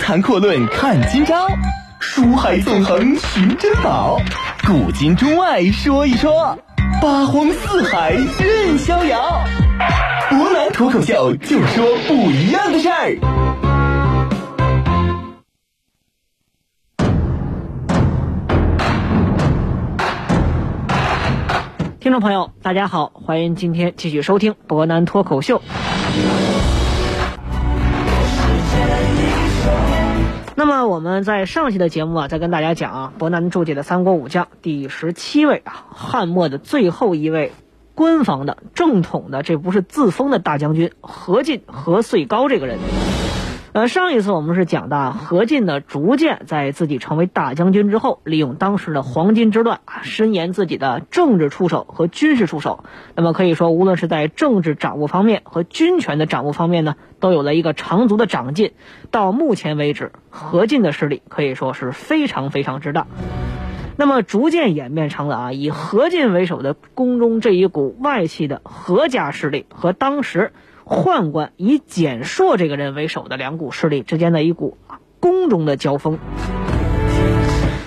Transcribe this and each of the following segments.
谈阔论看今朝，书海纵横寻珍宝，古今中外说一说，八荒四海任逍遥。博南脱口秀就说不一样的事儿。听众朋友，大家好，欢迎今天继续收听博南脱口秀。那么我们在上期的节目啊，再跟大家讲啊，伯南注解的三国武将第十七位啊，汉末的最后一位官方的正统的，这不是自封的大将军何进何遂高这个人。呃，上一次我们是讲的何进呢，逐渐在自己成为大将军之后，利用当时的黄巾之乱啊，伸延自己的政治出手和军事出手。那么可以说，无论是在政治掌握方面和军权的掌握方面呢，都有了一个长足的长进。到目前为止，何进的势力可以说是非常非常之大。那么逐渐演变成了啊，以何进为首的宫中这一股外戚的何家势力和当时。宦官以简硕这个人为首的两股势力之间的一股啊宫中的交锋。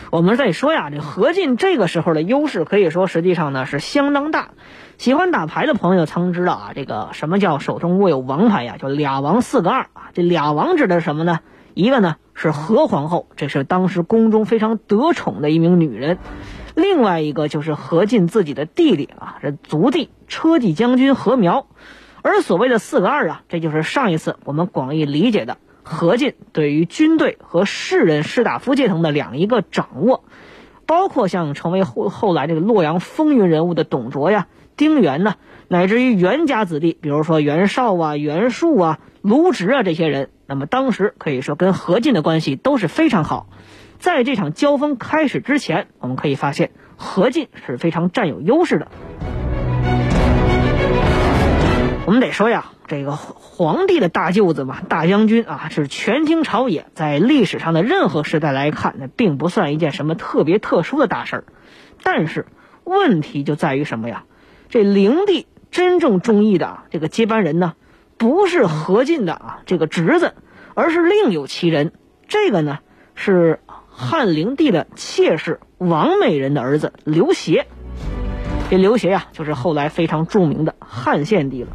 我们再说呀，这何进这个时候的优势可以说实际上呢是相当大。喜欢打牌的朋友曾知道啊，这个什么叫手中握有王牌呀？叫俩王四个二啊。这俩王指的是什么呢？一个呢是何皇后，这是当时宫中非常得宠的一名女人；另外一个就是何进自己的弟弟啊，这族弟车骑将军何苗。而所谓的四个二啊，这就是上一次我们广义理解的何进对于军队和士人士大夫阶层的两一个掌握，包括像成为后后来这个洛阳风云人物的董卓呀、丁原呢，乃至于袁家子弟，比如说袁绍啊、袁术啊、卢植啊这些人，那么当时可以说跟何进的关系都是非常好。在这场交锋开始之前，我们可以发现何进是非常占有优势的。我们得说呀，这个皇帝的大舅子嘛，大将军啊，是权倾朝野，在历史上的任何时代来看，那并不算一件什么特别特殊的大事儿。但是问题就在于什么呀？这灵帝真正中意的这个接班人呢，不是何进的啊这个侄子，而是另有其人。这个呢是汉灵帝的妾室王美人的儿子刘协。这刘协呀，就是后来非常著名的汉献帝了。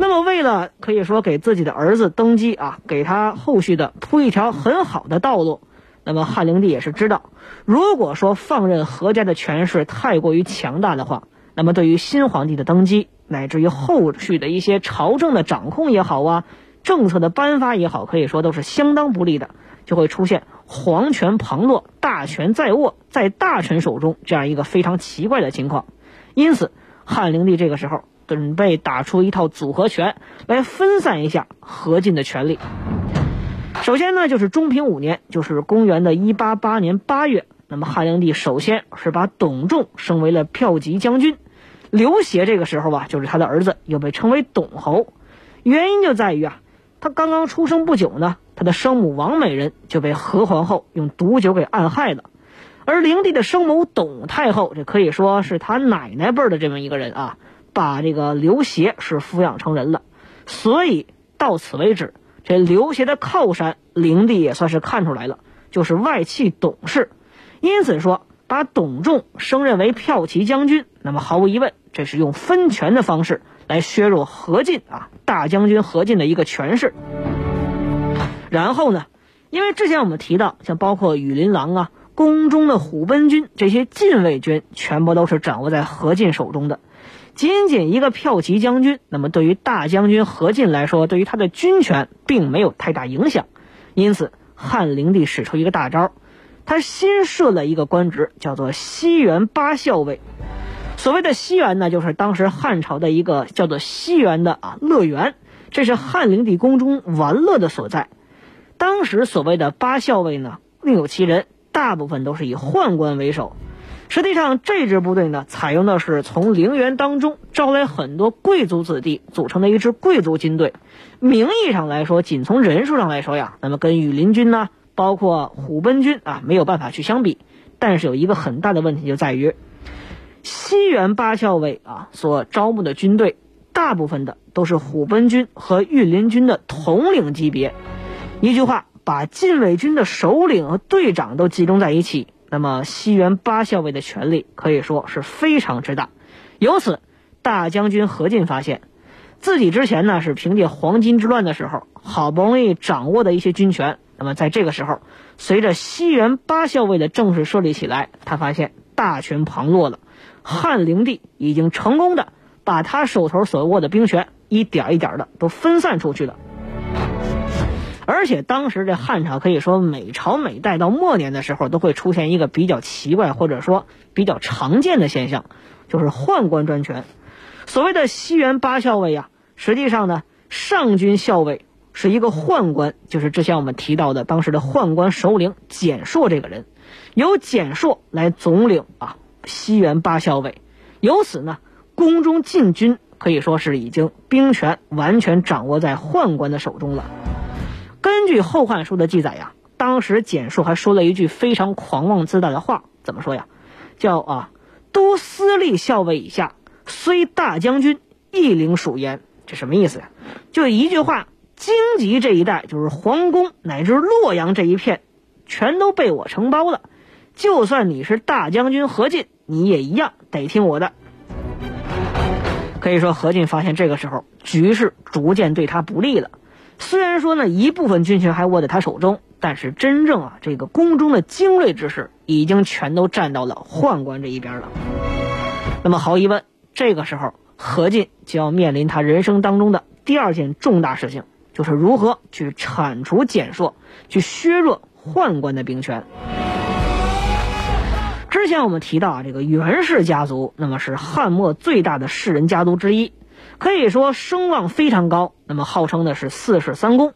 那么，为了可以说给自己的儿子登基啊，给他后续的铺一条很好的道路，那么汉灵帝也是知道，如果说放任何家的权势太过于强大的话，那么对于新皇帝的登基，乃至于后续的一些朝政的掌控也好啊，政策的颁发也好，可以说都是相当不利的，就会出现皇权旁落、大权在握在大臣手中这样一个非常奇怪的情况。因此，汉灵帝这个时候。准备打出一套组合拳来分散一下何进的权力。首先呢，就是中平五年，就是公元的一八八年八月，那么汉灵帝首先是把董仲升为了骠骑将军，刘协这个时候吧，就是他的儿子，又被称为董侯。原因就在于啊，他刚刚出生不久呢，他的生母王美人就被何皇后用毒酒给暗害了，而灵帝的生母董太后，这可以说是他奶奶辈的这么一个人啊。把这个刘协是抚养成人了，所以到此为止，这刘协的靠山灵帝也算是看出来了，就是外戚董氏。因此说，把董仲升任为骠骑将军，那么毫无疑问，这是用分权的方式来削弱何进啊大将军何进的一个权势。然后呢，因为之前我们提到，像包括羽林郎啊、宫中的虎贲军这些禁卫军，全部都是掌握在何进手中的。仅仅一个骠骑将军，那么对于大将军何进来说，对于他的军权并没有太大影响。因此，汉灵帝使出一个大招，他新设了一个官职，叫做西园八校尉。所谓的西园呢，就是当时汉朝的一个叫做西园的啊乐园，这是汉灵帝宫中玩乐的所在。当时所谓的八校尉呢，另有其人，大部分都是以宦官为首。实际上，这支部队呢，采用的是从陵园当中招来很多贵族子弟组成的一支贵族军队。名义上来说，仅从人数上来说呀，那么跟羽林军呢，包括虎贲军啊，没有办法去相比。但是有一个很大的问题就在于，西园八校尉啊所招募的军队，大部分的都是虎贲军和御林军的统领级别。一句话。把禁卫军的首领和队长都集中在一起，那么西园八校尉的权力可以说是非常之大。由此，大将军何进发现，自己之前呢是凭借黄巾之乱的时候好不容易掌握的一些军权，那么在这个时候，随着西园八校尉的正式设立起来，他发现大权旁落了。汉灵帝已经成功的把他手头所握的兵权一点一点的都分散出去了，而且当时这汉朝可以说每朝每代到末年的时候都会出现一个比较奇怪或者说比较常见的现象，就是宦官专权。所谓的西园八校尉啊，实际上呢，上军校尉是一个宦官，就是之前我们提到的当时的宦官首领简硕这个人，由简硕来总领啊。西园八校尉，由此呢，宫中禁军可以说是已经兵权完全掌握在宦官的手中了。根据《后汉书》的记载呀，当时简述还说了一句非常狂妄自大的话，怎么说呀？叫啊，都司隶校尉以下，虽大将军，亦领属焉。这什么意思呀？就一句话，荆棘这一带，就是皇宫乃至洛阳这一片，全都被我承包了。就算你是大将军何进，你也一样得听我的。可以说，何进发现这个时候局势逐渐对他不利了。虽然说呢，一部分军权还握在他手中，但是真正啊，这个宫中的精锐之士已经全都站到了宦官这一边了。那么，毫无疑问，这个时候何进就要面临他人生当中的第二件重大事情，就是如何去铲除蹇硕，去削弱宦官的兵权。之前我们提到啊，这个袁氏家族，那么是汉末最大的士人家族之一，可以说声望非常高。那么号称的是四世三公，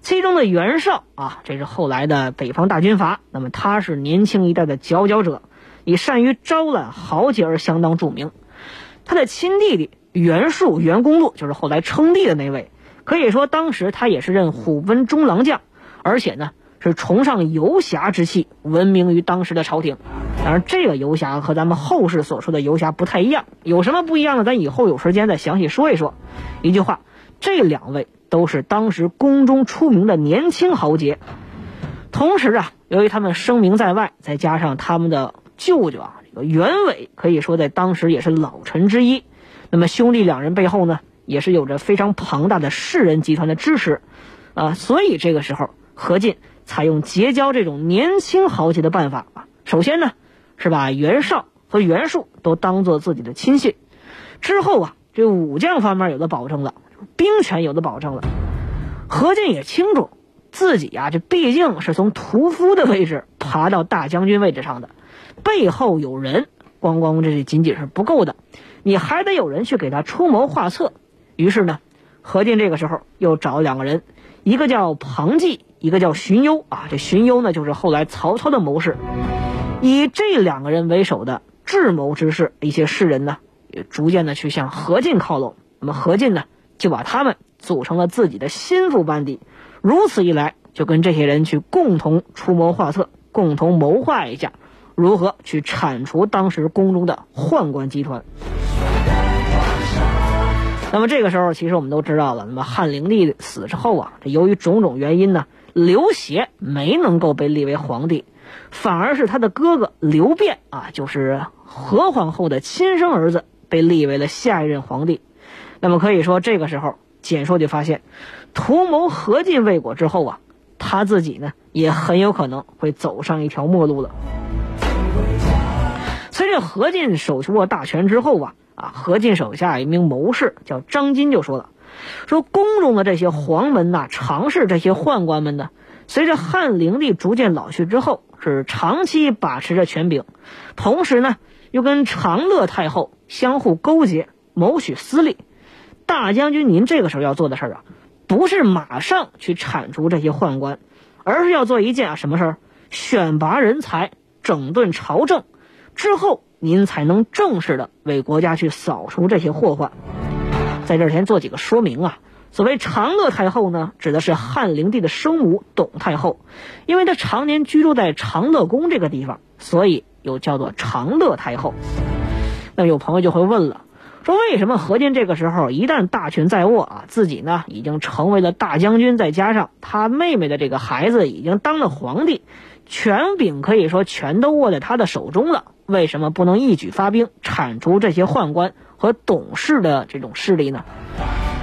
其中的袁绍啊，这是后来的北方大军阀，那么他是年轻一代的佼佼者，以善于招揽豪杰而相当著名。他的亲弟弟袁术、袁公路，就是后来称帝的那位，可以说当时他也是任虎贲中郎将，而且呢是崇尚游侠之气，闻名于当时的朝廷。当然，这个游侠和咱们后世所说的游侠不太一样，有什么不一样呢？咱以后有时间再详细说一说。一句话，这两位都是当时宫中出名的年轻豪杰。同时啊，由于他们声名在外，再加上他们的舅舅啊，这个袁伟可以说在当时也是老臣之一。那么兄弟两人背后呢，也是有着非常庞大的士人集团的支持啊。所以这个时候，何进采用结交这种年轻豪杰的办法啊。首先呢。是把袁绍和袁术都当做自己的亲信，之后啊，这武将方面有了保证了，兵权有了保证了。何进也清楚自己啊，这毕竟是从屠夫的位置爬到大将军位置上的，背后有人，光光这仅仅是不够的，你还得有人去给他出谋划策。于是呢，何进这个时候又找两个人，一个叫庞纪，一个叫荀攸啊。这荀攸呢，就是后来曹操的谋士。以这两个人为首的智谋之士，一些士人呢，也逐渐的去向何进靠拢。那么何进呢，就把他们组成了自己的心腹班底。如此一来，就跟这些人去共同出谋划策，共同谋划一下，如何去铲除当时宫中的宦官集团。那么这个时候，其实我们都知道了。那么汉灵帝死之后啊，这由于种种原因呢，刘协没能够被立为皇帝。反而是他的哥哥刘辩啊，就是何皇后的亲生儿子，被立为了下一任皇帝。那么可以说，这个时候简硕就发现，图谋何进未果之后啊，他自己呢也很有可能会走上一条末路了。随着何进手握大权之后啊，啊，何进手下一名谋士叫张金就说了，说宫中的这些黄门呐、常侍这些宦官们呢，随着汉灵帝逐渐老去之后。是长期把持着权柄，同时呢，又跟长乐太后相互勾结，谋取私利。大将军，您这个时候要做的事儿啊，不是马上去铲除这些宦官，而是要做一件啊什么事儿？选拔人才，整顿朝政，之后您才能正式的为国家去扫除这些祸患。在这儿先做几个说明啊。所谓长乐太后呢，指的是汉灵帝的生母董太后，因为她常年居住在长乐宫这个地方，所以又叫做长乐太后。那有朋友就会问了，说为什么何进这个时候一旦大权在握啊，自己呢已经成为了大将军，再加上他妹妹的这个孩子已经当了皇帝，权柄可以说全都握在他的手中了，为什么不能一举发兵铲除这些宦官和董事的这种势力呢？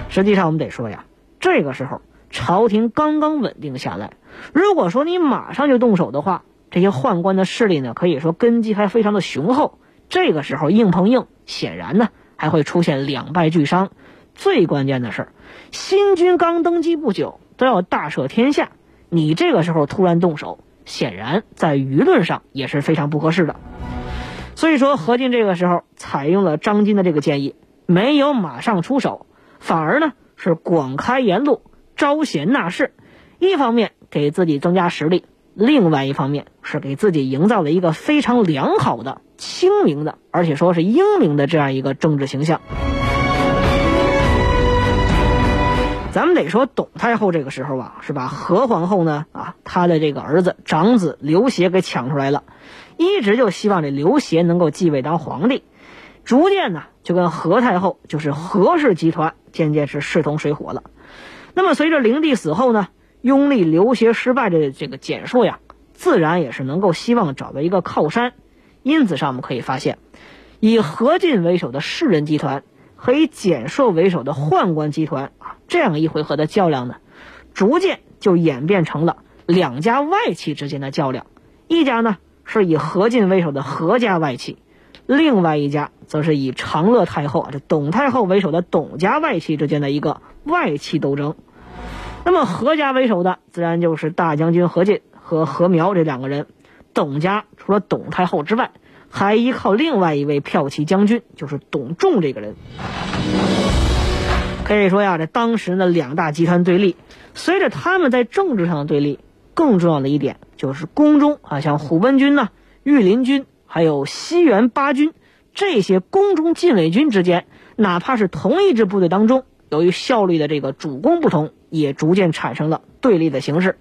实际上我们得说呀，这个时候朝廷刚刚稳定下来，如果说你马上就动手的话，这些宦官的势力呢，可以说根基还非常的雄厚，这个时候硬碰硬，显然呢。还会出现两败俱伤，最关键的是，新君刚登基不久，都要大赦天下，你这个时候突然动手，显然在舆论上也是非常不合适的。所以说，何进这个时候采用了张金的这个建议，没有马上出手，反而呢是广开言路，招贤纳士，一方面给自己增加实力，另外一方面是给自己营造了一个非常良好的。清明的，而且说是英明的这样一个政治形象。咱们得说，董太后这个时候啊，是把何皇后呢啊，她的这个儿子长子刘协给抢出来了，一直就希望这刘协能够继位当皇帝，逐渐呢就跟何太后就是何氏集团渐渐是势同水火了。那么随着灵帝死后呢，拥立刘协失败的这个简硕呀，自然也是能够希望找到一个靠山。因此上，我们可以发现，以何进为首的士人集团和以简硕为首的宦官集团啊，这样一回合的较量呢，逐渐就演变成了两家外戚之间的较量。一家呢是以何进为首的何家外戚，另外一家则是以长乐太后啊这董太后为首的董家外戚之间的一个外戚斗争。那么何家为首的，自然就是大将军何进和何苗这两个人。董家除了董太后之外，还依靠另外一位骠骑将军，就是董仲这个人。可以说呀，这当时的两大集团对立，随着他们在政治上的对立，更重要的一点就是宫中啊，像虎贲军呢、御林军，还有西园八军这些宫中禁卫军之间，哪怕是同一支部队当中，由于效率的这个主攻不同，也逐渐产生了对立的形式。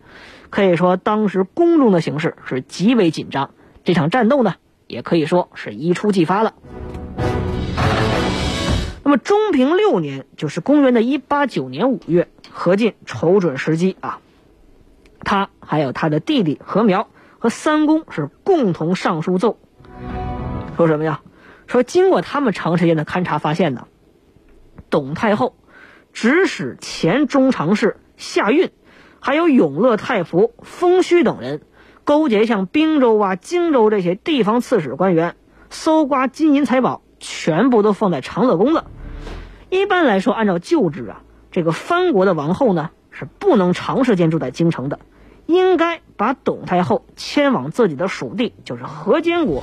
可以说，当时宫中的形势是极为紧张。这场战斗呢，也可以说是一触即发了。那么，中平六年，就是公元的一八九年五月，何进瞅准时机啊，他还有他的弟弟何苗和三公是共同上书奏，说什么呀？说经过他们长时间的勘察，发现呢，董太后指使前中常侍夏运。还有永乐太仆封虚等人，勾结像滨州啊、荆州这些地方刺史官员，搜刮金银财宝，全部都放在长乐宫了。一般来说，按照旧制啊，这个藩国的王后呢是不能长时间住在京城的，应该把董太后迁往自己的属地，就是河间国。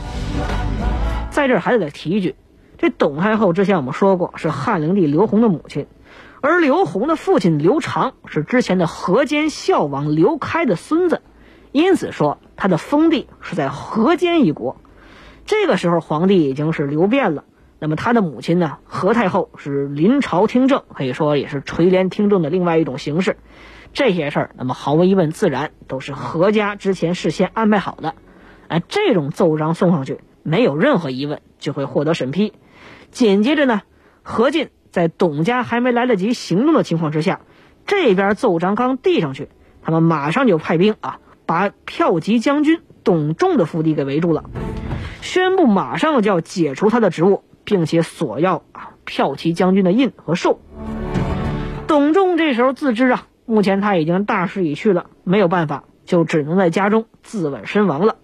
在这儿还得再提一句，这董太后之前我们说过是汉灵帝刘宏的母亲。而刘宏的父亲刘长是之前的河间孝王刘开的孙子，因此说他的封地是在河间一国。这个时候皇帝已经是刘辩了，那么他的母亲呢，何太后是临朝听政，可以说也是垂帘听政的另外一种形式。这些事儿，那么毫无疑问，自然都是何家之前事先安排好的。哎，这种奏章送上去，没有任何疑问就会获得审批。紧接着呢，何进。在董家还没来得及行动的情况之下，这边奏章刚递上去，他们马上就派兵啊，把骠骑将军董仲的府邸给围住了，宣布马上就要解除他的职务，并且索要啊骠骑将军的印和绶。董仲这时候自知啊，目前他已经大势已去了，没有办法，就只能在家中自刎身亡了。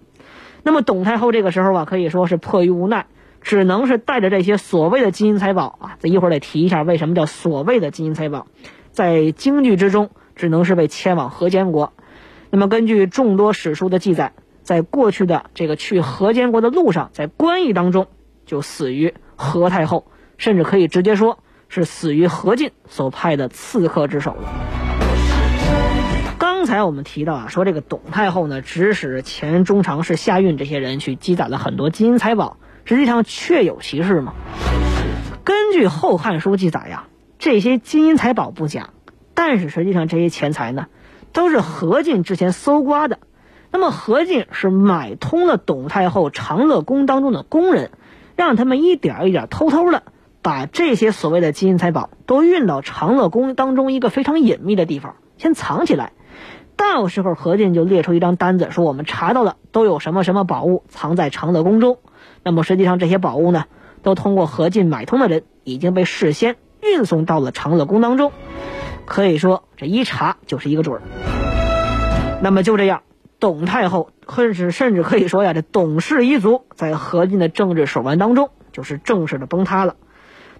那么董太后这个时候啊，可以说是迫于无奈。只能是带着这些所谓的金银财宝啊，这一会儿得提一下为什么叫所谓的金银财宝，在京剧之中只能是被迁往河间国。那么根据众多史书的记载，在过去的这个去河间国的路上，在官役当中就死于何太后，甚至可以直接说是死于何进所派的刺客之手了。刚才我们提到啊，说这个董太后呢，指使前中常侍夏运这些人去积攒了很多金银财宝。实际上确有其事吗？根据《后汉书》记载呀，这些金银财宝不假，但是实际上这些钱财呢，都是何进之前搜刮的。那么何进是买通了董太后长乐宫当中的工人，让他们一点一点偷偷的把这些所谓的金银财宝都运到长乐宫当中一个非常隐秘的地方，先藏起来。到时候何进就列出一张单子，说我们查到了都有什么什么宝物藏在长乐宫中。那么实际上这些宝物呢，都通过何进买通的人已经被事先运送到了长乐宫当中。可以说这一查就是一个准儿。那么就这样，董太后甚至甚至可以说呀，这董氏一族在何进的政治手腕当中就是正式的崩塌了。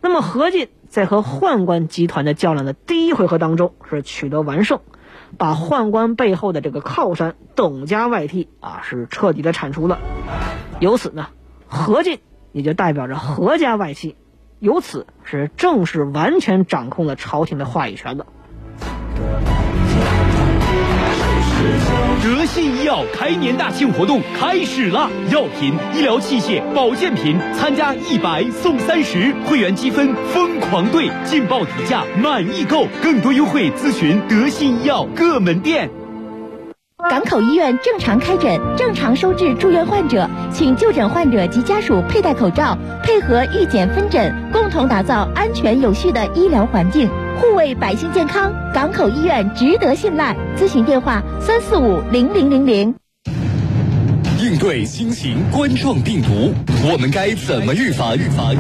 那么何进在和宦官集团的较量的第一回合当中是取得完胜。把宦官背后的这个靠山董家外戚啊，是彻底的铲除了。由此呢，何进也就代表着何家外戚，由此是正式完全掌控了朝廷的话语权的。德信医药开年大庆活动开始了，药品、医疗器械、保健品参加一百送三十，会员积分疯狂兑，劲爆底价满意购，更多优惠咨询德信医药各门店。港口医院正常开诊，正常收治住院患者，请就诊患者及家属佩戴口罩，配合预检分诊，共同打造安全有序的医疗环境。护卫百姓健康，港口医院值得信赖。咨询电话：三四五零零零零。应对新型冠状病毒，我们该怎么预防？预防。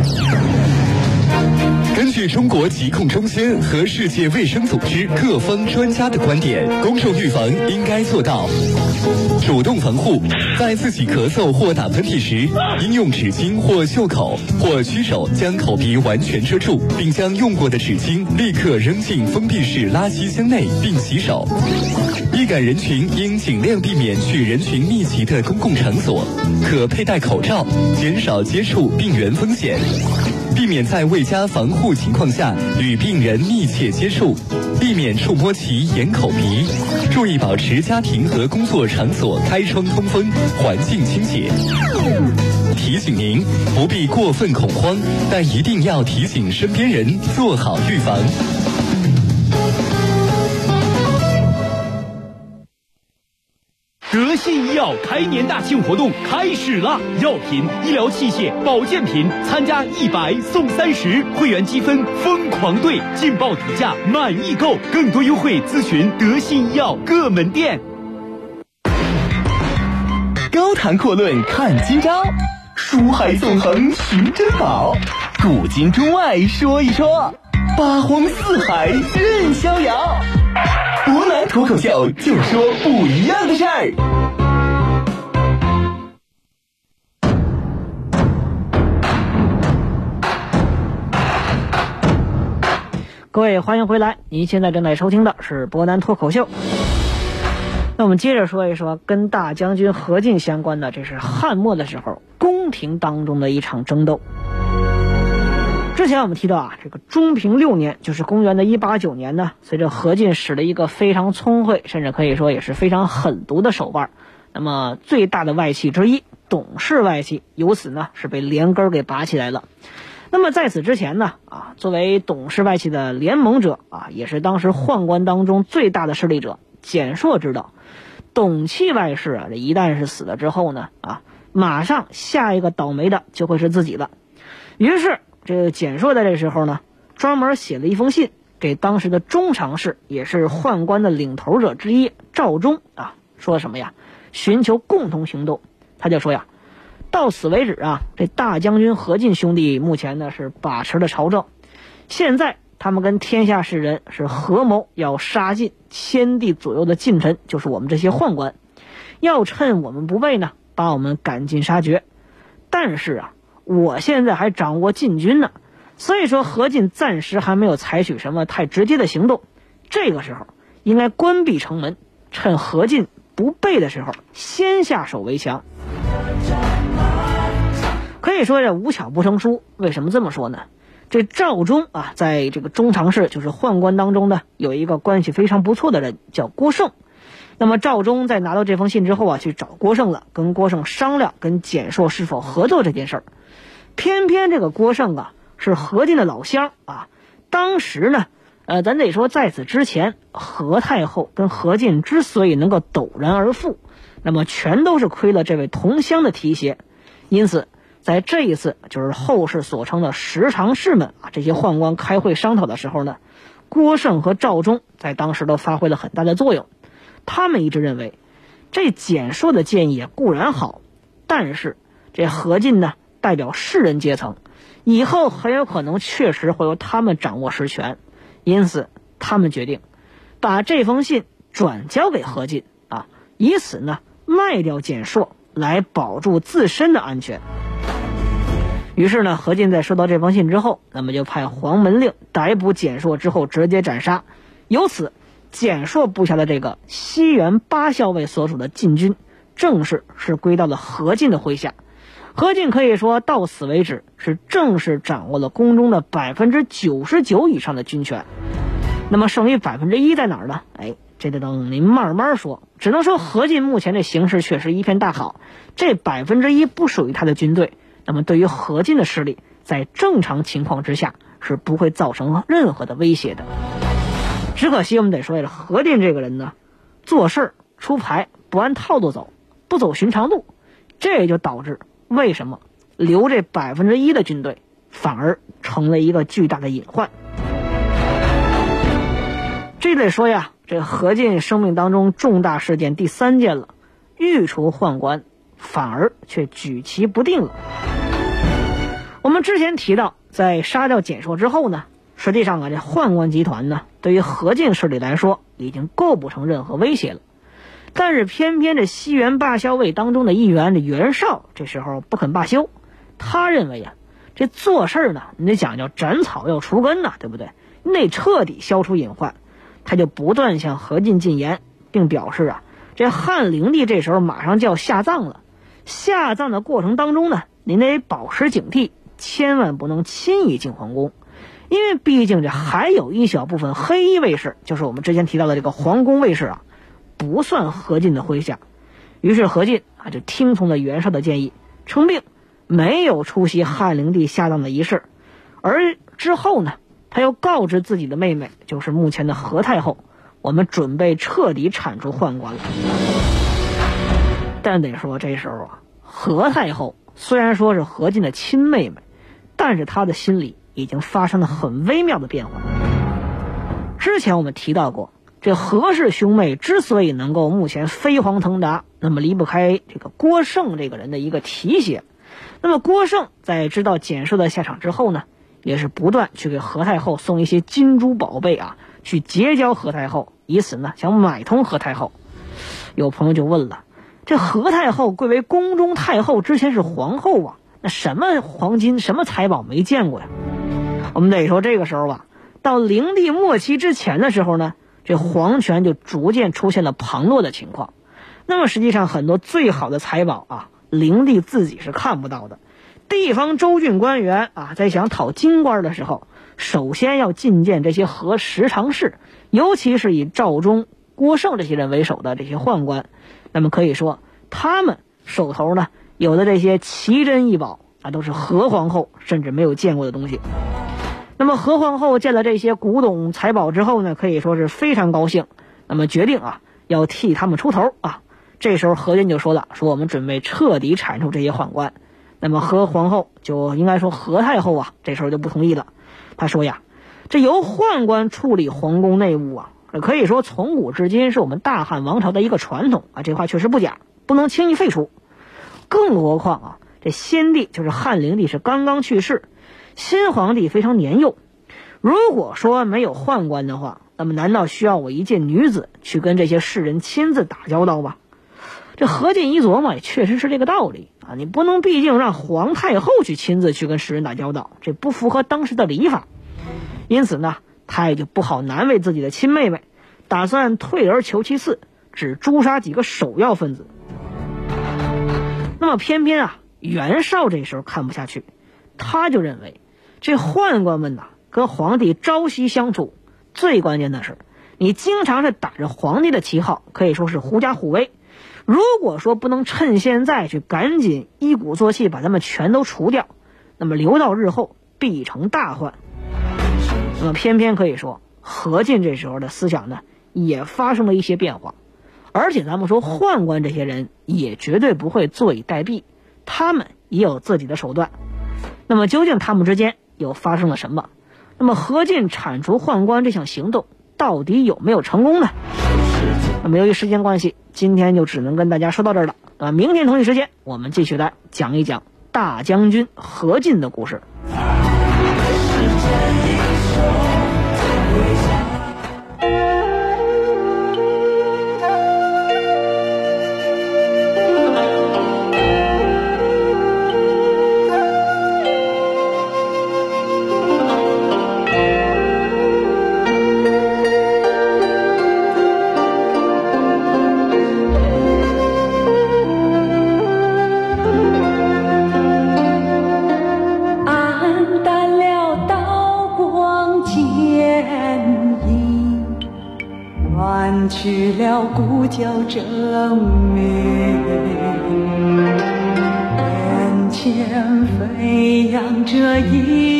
根据中国疾控中心和世界卫生组织各方专家的观点，公众预防应该做到：主动防护，在自己咳嗽或打喷嚏时，应用纸巾或袖口或屈手将口鼻完全遮住，并将用过的纸巾立刻扔进封闭式垃圾箱内，并洗手。易感人群应尽量避免去人群密集的公共场所，可佩戴口罩，减少接触病原风险。避免在未加防护情况下与病人密切接触，避免触摸其眼、口、鼻，注意保持家庭和工作场所开窗通风，环境清洁。提醒您不必过分恐慌，但一定要提醒身边人做好预防。德信医药开年大庆活动开始了，药品、医疗器械、保健品参加一百送三十，会员积分疯狂兑，劲爆底价满意购，更多优惠咨询德信医药各门店。高谈阔论看今朝，书海纵横寻珍宝，古今中外说一说，八荒四海任逍遥。湖南脱口秀，就说不一样的事儿。各位，欢迎回来！您现在正在收听的是博南脱口秀。那我们接着说一说跟大将军何进相关的，这是汉末的时候宫廷当中的一场争斗。之前我们提到啊，这个中平六年，就是公元的一八九年呢，随着何进使了一个非常聪慧，甚至可以说也是非常狠毒的手腕，那么最大的外戚之一董氏外戚，由此呢是被连根给拔起来了。那么在此之前呢，啊，作为董氏外戚的联盟者啊，也是当时宦官当中最大的势力者，简硕知道，董戚外室啊，这一旦是死了之后呢，啊，马上下一个倒霉的就会是自己了，于是。这简硕在这时候呢，专门写了一封信给当时的中常侍，也是宦官的领头者之一赵忠啊，说什么呀？寻求共同行动。他就说呀，到此为止啊，这大将军何进兄弟目前呢是把持了朝政，现在他们跟天下士人是合谋要杀尽千地左右的近臣，就是我们这些宦官，要趁我们不备呢，把我们赶尽杀绝。但是啊。我现在还掌握禁军呢，所以说何进暂时还没有采取什么太直接的行动。这个时候应该关闭城门，趁何进不备的时候先下手为强。可以说这无巧不成书。为什么这么说呢？这赵忠啊，在这个中常侍，就是宦官当中呢，有一个关系非常不错的人，叫郭胜。那么赵忠在拿到这封信之后啊，去找郭胜了，跟郭胜商量跟简硕是否合作这件事儿。偏偏这个郭胜啊是何进的老乡啊，当时呢，呃，咱得说在此之前，何太后跟何进之所以能够陡然而富，那么全都是亏了这位同乡的提携。因此，在这一次就是后世所称的十常侍们啊，这些宦官开会商讨的时候呢，郭胜和赵忠在当时都发挥了很大的作用。他们一致认为，这简硕的建议固然好，但是这何进呢，代表士人阶层，以后很有可能确实会由他们掌握实权，因此他们决定把这封信转交给何进啊，以此呢卖掉简硕，来保住自身的安全。于是呢，何进在收到这封信之后，那么就派黄门令逮捕简硕之后直接斩杀。由此，简硕部下的这个西园八校尉所属的禁军，正式是归到了何进的麾下。何进可以说到此为止是正式掌握了宫中的百分之九十九以上的军权。那么剩余百分之一在哪儿呢？哎，这得等您慢慢说。只能说何进目前这形势确实一片大好，这百分之一不属于他的军队。那么，对于何进的势力，在正常情况之下是不会造成任何的威胁的。只可惜，我们得说，这何进这个人呢，做事出牌不按套路走，不走寻常路，这也就导致为什么留这百分之一的军队，反而成了一个巨大的隐患。这得说呀，这何进生命当中重大事件第三件了，御除宦官，反而却举棋不定了。我们之前提到，在杀掉简硕之后呢，实际上啊，这宦官集团呢，对于何进势力来说，已经构不成任何威胁了。但是偏偏这西园八校尉当中的一员这袁绍，这时候不肯罢休。他认为呀，这做事儿呢，你得讲究斩草要除根呐，对不对？你得彻底消除隐患。他就不断向何进进言，并表示啊，这汉灵帝这时候马上就要下葬了，下葬的过程当中呢，您得保持警惕。千万不能轻易进皇宫，因为毕竟这还有一小部分黑衣卫士，就是我们之前提到的这个皇宫卫士啊，不算何进的麾下。于是何进啊就听从了袁绍的建议，称病，没有出席汉灵帝下葬的仪式。而之后呢，他又告知自己的妹妹，就是目前的何太后，我们准备彻底铲除宦官了。但得说这时候啊，何太后虽然说是何进的亲妹妹。但是他的心里已经发生了很微妙的变化。之前我们提到过，这何氏兄妹之所以能够目前飞黄腾达，那么离不开这个郭胜这个人的一个提携。那么郭胜在知道简硕的下场之后呢，也是不断去给何太后送一些金珠宝贝啊，去结交何太后，以此呢想买通何太后。有朋友就问了，这何太后贵为宫中太后，之前是皇后啊。那什么黄金、什么财宝没见过呀？我们得说，这个时候啊，到灵帝末期之前的时候呢，这皇权就逐渐出现了旁落的情况。那么实际上，很多最好的财宝啊，灵帝自己是看不到的。地方州郡官员啊，在想讨金官的时候，首先要觐见这些和十常侍，尤其是以赵忠、郭胜这些人为首的这些宦官。那么可以说，他们手头呢。有的这些奇珍异宝啊，都是何皇后甚至没有见过的东西。那么何皇后见了这些古董财宝之后呢，可以说是非常高兴。那么决定啊，要替他们出头啊。这时候何进就说了：“说我们准备彻底铲除这些宦官。”那么何皇后就应该说何太后啊，这时候就不同意了。他说呀：“这由宦官处理皇宫内务啊，可以说从古至今是我们大汉王朝的一个传统啊。这话确实不假，不能轻易废除。”更何况啊，这先帝就是汉灵帝是刚刚去世，新皇帝非常年幼。如果说没有宦官的话，那么难道需要我一介女子去跟这些士人亲自打交道吗？这何进一琢磨，也确实是这个道理啊。你不能毕竟让皇太后去亲自去跟士人打交道，这不符合当时的礼法。因此呢，他也就不好难为自己的亲妹妹，打算退而求其次，只诛杀几个首要分子。那么偏偏啊，袁绍这时候看不下去，他就认为，这宦官们呐跟皇帝朝夕相处，最关键的是，你经常是打着皇帝的旗号，可以说是狐假虎威。如果说不能趁现在去赶紧一鼓作气把他们全都除掉，那么留到日后必成大患。那么偏偏可以说，何进这时候的思想呢，也发生了一些变化。而且咱们说宦官这些人也绝对不会坐以待毙，他们也有自己的手段。那么究竟他们之间又发生了什么？那么何进铲除宦官这项行动到底有没有成功呢？那么由于时间关系，今天就只能跟大家说到这儿了。啊，明天同一时间我们继续来讲一讲大将军何进的故事。鼓角争鸣。眼前飞扬着一